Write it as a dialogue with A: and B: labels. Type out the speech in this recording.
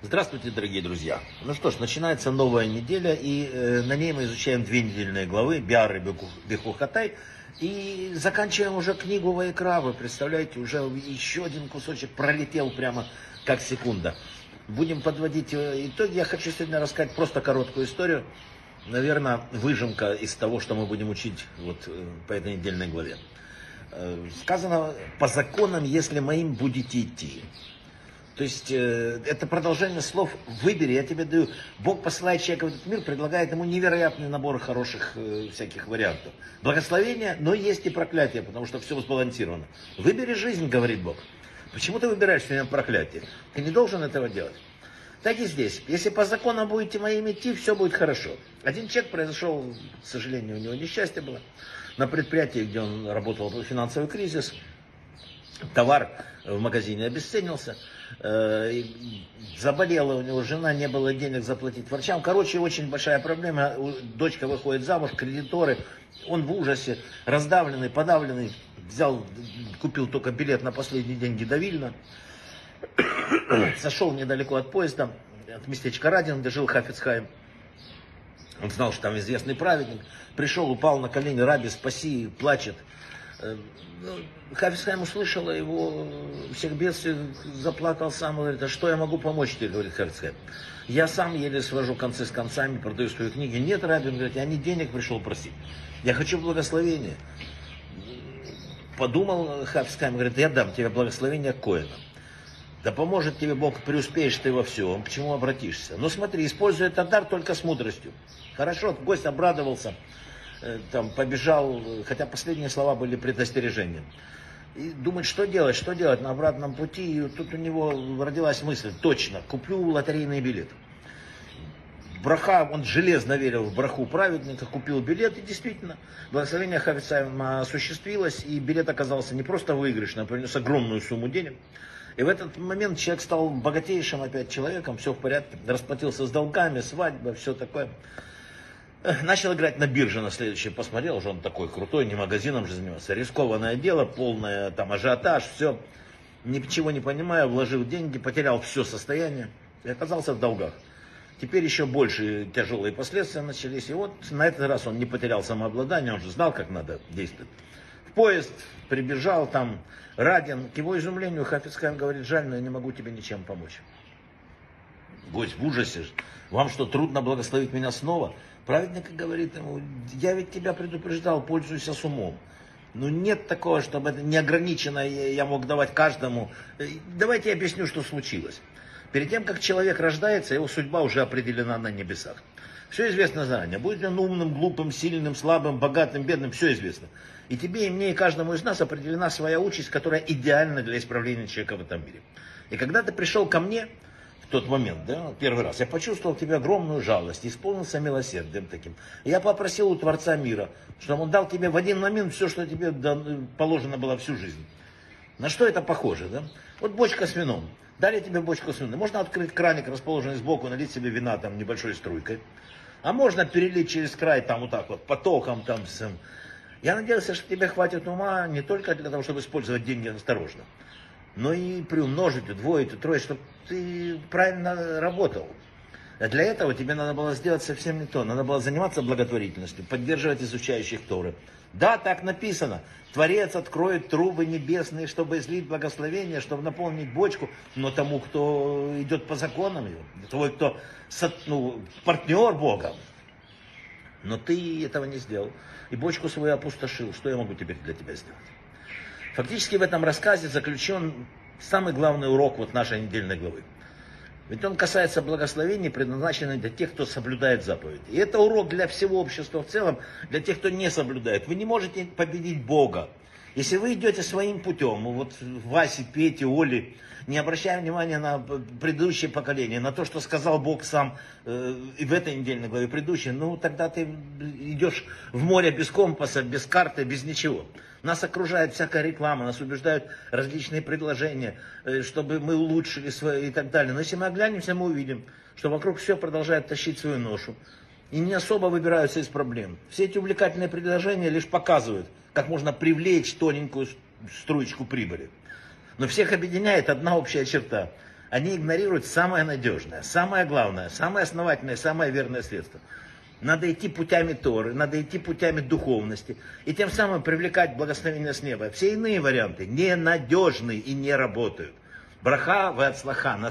A: Здравствуйте, дорогие друзья. Ну что ж, начинается новая неделя, и э, на ней мы изучаем две недельные главы Биар и Бехухатай. И заканчиваем уже книгу Вайкра. Вы представляете, уже еще один кусочек пролетел прямо как секунда. Будем подводить э, итоги. Я хочу сегодня рассказать просто короткую историю. Наверное, выжимка из того, что мы будем учить вот э, по этой недельной главе. Э, сказано, по законам, если моим будете идти. То есть э, это продолжение слов «выбери, я тебе даю». Бог посылает человека в этот мир, предлагает ему невероятный набор хороших э, всяких вариантов. Благословение, но есть и проклятие, потому что все сбалансировано. Выбери жизнь, говорит Бог. Почему ты выбираешь сегодня проклятие? Ты не должен этого делать. Так и здесь. Если по законам будете моим идти, все будет хорошо. Один человек произошел, к сожалению, у него несчастье было. На предприятии, где он работал, был финансовый кризис. Товар в магазине обесценился. Э, заболела у него жена, не было денег заплатить врачам. Короче, очень большая проблема. Дочка выходит замуж, кредиторы. Он в ужасе, раздавленный, подавленный. Взял, купил только билет на последний день до Вильна. Сошел недалеко от поезда, от местечка Радин, где жил Хафицхайм. Он знал, что там известный праведник. Пришел, упал на колени, раби, спаси, плачет. Э, ну, Хафисхайм услышала его всех бедствий, заплакал сам, говорит, а что я могу помочь тебе, говорит Хафисхайм. Я сам еле свожу концы с концами, продаю свои книги. Нет, Рабин, говорит, я не денег пришел просить. Я хочу благословения. Подумал Хафисхайм, говорит, я дам тебе благословение Коина. Да поможет тебе Бог, преуспеешь ты во всем, к чему обратишься. Но смотри, используй этот дар только с мудростью. Хорошо, гость обрадовался. Э, там побежал, хотя последние слова были предостережением. И думает, что делать, что делать на обратном пути. И тут у него родилась мысль, точно, куплю лотерейный билет. Браха, он железно верил в браху праведника, купил билет, и действительно, благословение Хафица осуществилось, и билет оказался не просто выигрышным, а принес огромную сумму денег. И в этот момент человек стал богатейшим опять человеком, все в порядке, расплатился с долгами, свадьба, все такое. Начал играть на бирже на следующее, посмотрел, уже он такой крутой, не магазином же занимался. Рискованное дело, полное там ажиотаж, все. Ничего не понимая, вложил деньги, потерял все состояние и оказался в долгах. Теперь еще больше тяжелые последствия начались. И вот на этот раз он не потерял самообладание, он же знал, как надо действовать. Поезд прибежал, там Радин. К его изумлению Хафицхайм говорит, жаль, но я не могу тебе ничем помочь. Гость в ужасе. Вам что, трудно благословить меня снова? Праведник говорит ему, я ведь тебя предупреждал, пользуйся с умом. Ну нет такого, чтобы это неограниченно я мог давать каждому. Давайте я объясню, что случилось. Перед тем, как человек рождается, его судьба уже определена на небесах. Все известно заранее. Будет он умным, глупым, сильным, слабым, богатым, бедным, все известно. И тебе, и мне, и каждому из нас определена своя участь, которая идеальна для исправления человека в этом мире. И когда ты пришел ко мне, в тот момент, да, первый раз, я почувствовал к тебе огромную жалость, исполнился милосердием таким. Я попросил у Творца мира, чтобы он дал тебе в один момент все, что тебе положено было всю жизнь. На что это похоже, да? Вот бочка с вином. Дали тебе бочку с вином. Можно открыть краник, расположенный сбоку, налить себе вина там небольшой струйкой. А можно перелить через край там вот так вот, потоком там. С... Я надеялся, что тебе хватит ума не только для того, чтобы использовать деньги осторожно, но и приумножить, удвоить, утроить, чтобы ты правильно работал. Для этого тебе надо было сделать совсем не то. Надо было заниматься благотворительностью, поддерживать изучающих Торы. Да, так написано. Творец откроет трубы небесные, чтобы излить благословение, чтобы наполнить бочку. Но тому, кто идет по законам, твой, кто ну, партнер Бога. Но ты этого не сделал. И бочку свою опустошил. Что я могу теперь для тебя сделать? Фактически в этом рассказе заключен самый главный урок вот нашей недельной главы. Ведь он касается благословений, предназначенных для тех, кто соблюдает заповеди. И это урок для всего общества в целом, для тех, кто не соблюдает. Вы не можете победить Бога. Если вы идете своим путем, вот Васе, Пете, Оле, не обращая внимания на предыдущее поколение, на то, что сказал Бог сам э, в этой недельной главе предыдущей, ну тогда ты идешь в море без компаса, без карты, без ничего. Нас окружает всякая реклама, нас убеждают различные предложения, э, чтобы мы улучшили свои и так далее. Но если мы оглянемся, мы увидим, что вокруг все продолжает тащить свою ношу. И не особо выбираются из проблем. Все эти увлекательные предложения лишь показывают, как можно привлечь тоненькую струечку прибыли. Но всех объединяет одна общая черта. Они игнорируют самое надежное, самое главное, самое основательное, самое верное средство. Надо идти путями Торы, надо идти путями духовности. И тем самым привлекать благословение с неба. Все иные варианты ненадежны и не работают. Браха в отслаха.